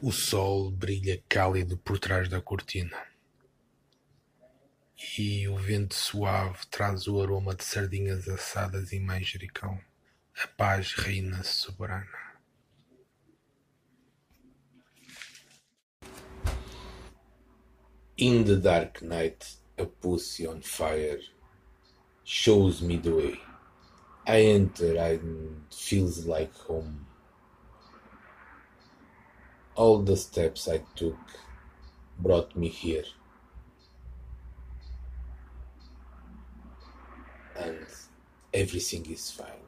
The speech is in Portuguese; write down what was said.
O sol brilha cálido por trás da cortina. E o vento suave traz o aroma de sardinhas assadas e manjericão. A paz reina soberana. In the dark night, a pussy on fire shows me the way. I enter and feels like home. All the steps I took brought me here. And everything is fine.